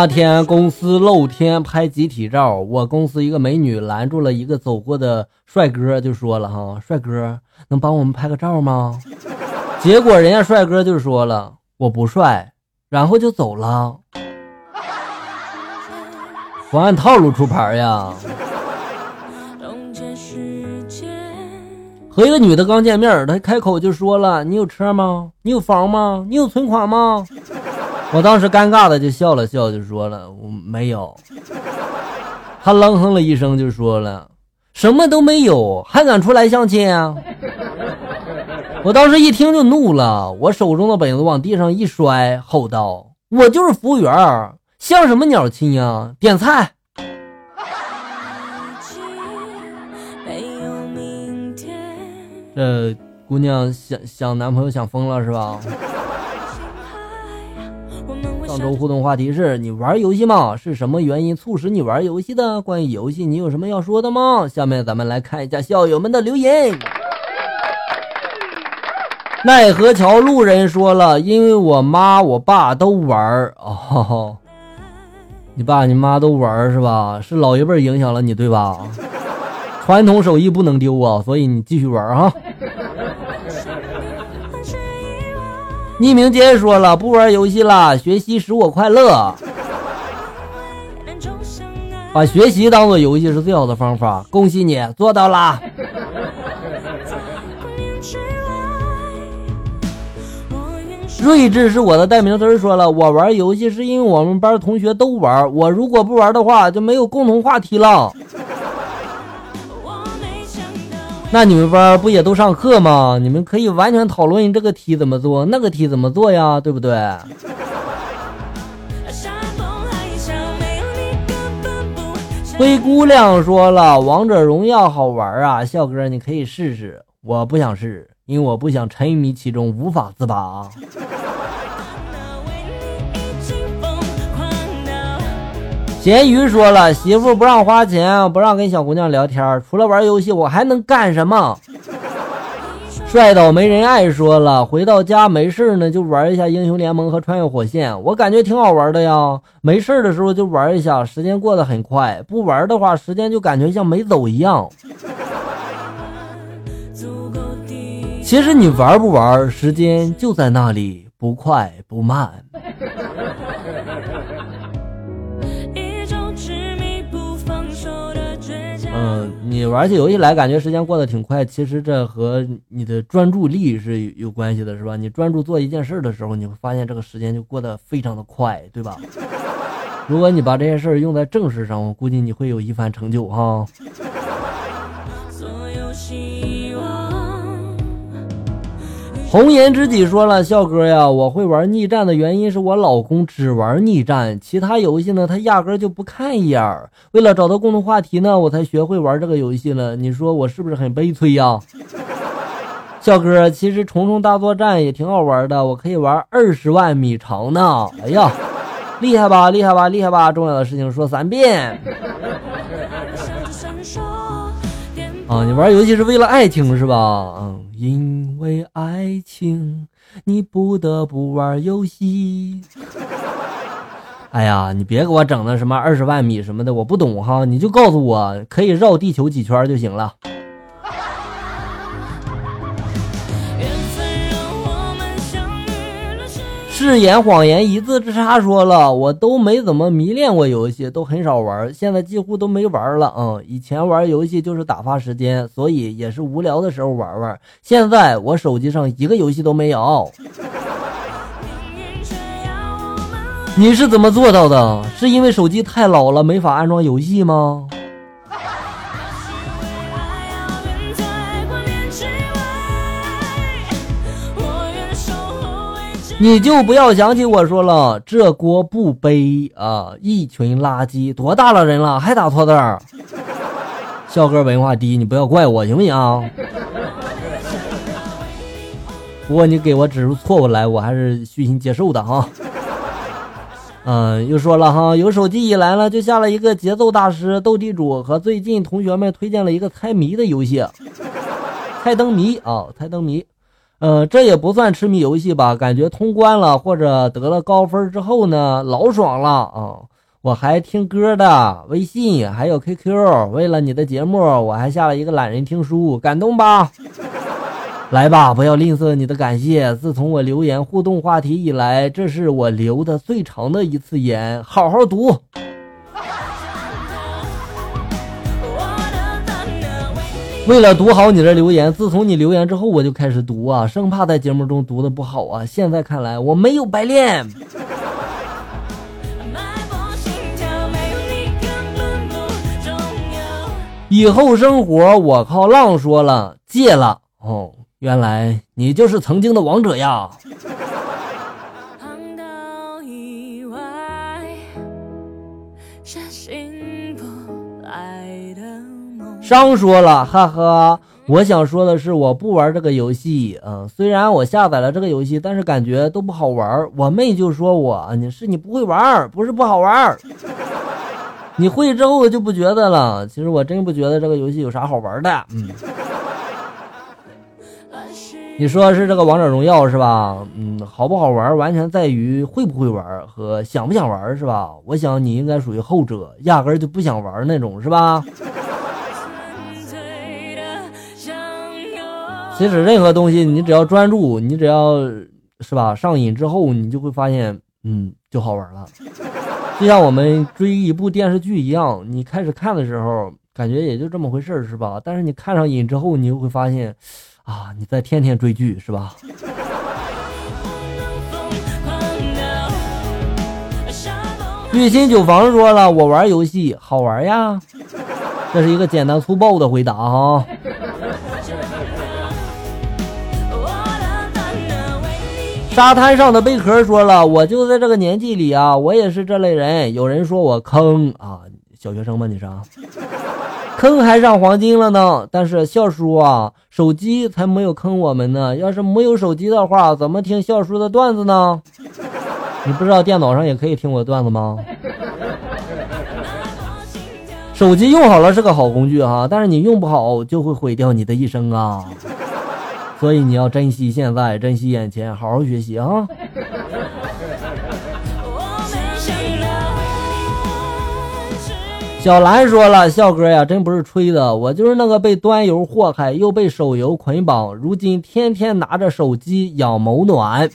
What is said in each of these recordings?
那天公司露天拍集体照，我公司一个美女拦住了一个走过的帅哥，就说了：“哈，帅哥，能帮我们拍个照吗？”结果人家帅哥就说了：“我不帅。”然后就走了，不按套路出牌呀。和一个女的刚见面，她开口就说了：“你有车吗？你有房吗？你有存款吗？”我当时尴尬的就笑了笑，就说了：“我没有。”他冷哼了一声，就说了：“什么都没有，还敢出来相亲啊？” 我当时一听就怒了，我手中的本子往地上一摔，吼道：“我就是服务员，像什么鸟亲呀？点菜！”这姑娘想想男朋友想疯了是吧？上周互动话题是你玩游戏吗？是什么原因促使你玩游戏的？关于游戏，你有什么要说的吗？下面咱们来看一下校友们的留言。奈何桥路人说了，因为我妈我爸都玩儿哦，你爸你妈都玩儿是吧？是老一辈影响了你对吧？传统手艺不能丢啊，所以你继续玩哈。匿名姐说了，不玩游戏了，学习使我快乐。把学习当做游戏是最好的方法，恭喜你做到了。睿智是我的代名词，说了，我玩游戏是因为我们班同学都玩，我如果不玩的话就没有共同话题了。那你们班不也都上课吗？你们可以完全讨论这个题怎么做，那个题怎么做呀，对不对？灰姑娘说了，王者荣耀好玩啊，笑哥你可以试试，我不想试，因为我不想沉迷其中无法自拔。咸鱼说了，媳妇不让花钱，不让跟小姑娘聊天，除了玩游戏，我还能干什么？帅到没人爱说了，回到家没事呢，就玩一下英雄联盟和穿越火线，我感觉挺好玩的呀。没事的时候就玩一下，时间过得很快；不玩的话，时间就感觉像没走一样。其实你玩不玩，时间就在那里，不快不慢。嗯，你玩起游戏来感觉时间过得挺快，其实这和你的专注力是有关系的，是吧？你专注做一件事的时候，你会发现这个时间就过得非常的快，对吧？如果你把这些事儿用在正事上，我估计你会有一番成就哈。红颜知己说了，笑哥呀，我会玩逆战的原因是我老公只玩逆战，其他游戏呢他压根就不看一眼。为了找到共同话题呢，我才学会玩这个游戏了。你说我是不是很悲催呀？笑哥，其实虫虫大作战也挺好玩的，我可以玩二十万米长呢。哎呀，厉害吧，厉害吧，厉害吧！重要的事情说三遍。啊，你玩游戏是为了爱情是吧？嗯。因为爱情，你不得不玩游戏。哎呀，你别给我整那什么二十万米什么的，我不懂哈。你就告诉我，可以绕地球几圈就行了。誓言谎言一字之差，说了我都没怎么迷恋过游戏，都很少玩，现在几乎都没玩了。嗯，以前玩游戏就是打发时间，所以也是无聊的时候玩玩。现在我手机上一个游戏都没有。你是怎么做到的？是因为手机太老了，没法安装游戏吗？你就不要想起我说了，这锅不背啊！一群垃圾，多大了人了还打错字儿？笑哥文化低，你不要怪我行不行？不过你给我指出错误来，我还是虚心接受的哈。嗯，又说了哈，有手机以来呢，就下了一个节奏大师斗地主和最近同学们推荐了一个猜谜的游戏，猜灯谜啊，猜灯谜。呃，这也不算痴迷游戏吧？感觉通关了或者得了高分之后呢，老爽了啊！我还听歌的，微信还有 QQ。为了你的节目，我还下了一个懒人听书，感动吧？来吧，不要吝啬你的感谢。自从我留言互动话题以来，这是我留的最长的一次言。好好读。为了读好你的留言，自从你留言之后，我就开始读啊，生怕在节目中读的不好啊。现在看来，我没有白练。以后生活我靠浪说了，戒了哦。原来你就是曾经的王者呀。张说了，哈哈，我想说的是，我不玩这个游戏，嗯，虽然我下载了这个游戏，但是感觉都不好玩。我妹就说我，你是你不会玩，不是不好玩，你会之后就不觉得了。其实我真不觉得这个游戏有啥好玩的，嗯。你说是这个王者荣耀是吧？嗯，好不好玩完全在于会不会玩和想不想玩是吧？我想你应该属于后者，压根就不想玩那种是吧？其实任何东西，你只要专注，你只要是吧上瘾之后，你就会发现，嗯，就好玩了。就像我们追一部电视剧一样，你开始看的时候感觉也就这么回事是吧？但是你看上瘾之后，你就会发现，啊，你在天天追剧是吧？玉心酒房说了，我玩游戏好玩呀，这是一个简单粗暴的回答哈。沙滩上的贝壳说了：“我就在这个年纪里啊，我也是这类人。有人说我坑啊，小学生吗？你是？坑还上黄金了呢。但是笑叔啊，手机才没有坑我们呢。要是没有手机的话，怎么听笑叔的段子呢？你不知道电脑上也可以听我的段子吗？手机用好了是个好工具哈，但是你用不好就会毁掉你的一生啊。”所以你要珍惜现在，珍惜眼前，好好学习啊！小兰说了：“笑哥呀，真不是吹的，我就是那个被端游祸害，又被手游捆绑，如今天天拿着手机养某暖。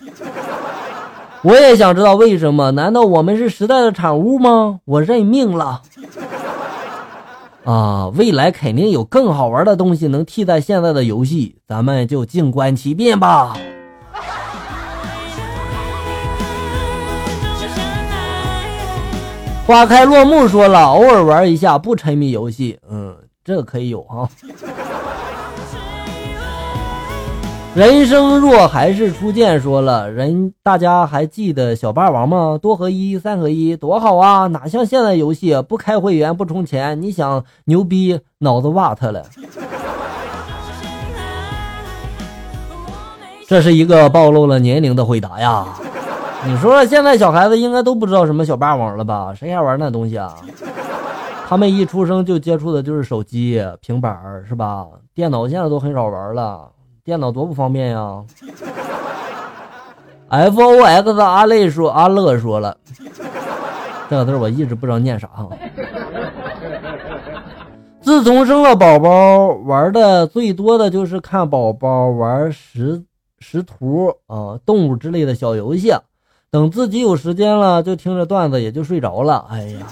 我也想知道为什么？难道我们是时代的产物吗？我认命了。”啊，未来肯定有更好玩的东西能替代现在的游戏，咱们就静观其变吧。花开落幕说了，偶尔玩一下，不沉迷游戏。嗯，这可以有哈。人生若还是初见，说了人，大家还记得小霸王吗？多合一、三合一，多好啊！哪像现在游戏，不开会员不充钱，你想牛逼，脑子瓦特了。这是一个暴露了年龄的回答呀！你说现在小孩子应该都不知道什么小霸王了吧？谁还玩那东西啊？他们一出生就接触的就是手机、平板是吧？电脑现在都很少玩了。电脑多不方便呀！F O X 阿累说阿乐说了，这个字我一直不知道念啥哈。自从生了宝宝，玩的最多的就是看宝宝玩识识图啊、动物之类的小游戏。等自己有时间了，就听着段子也就睡着了。哎呀！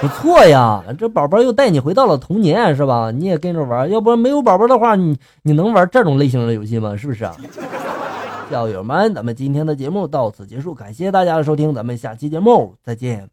不错呀，这宝宝又带你回到了童年，是吧？你也跟着玩，要不然没有宝宝的话，你你能玩这种类型的游戏吗？是不是啊？校友们，咱们今天的节目到此结束，感谢大家的收听，咱们下期节目再见。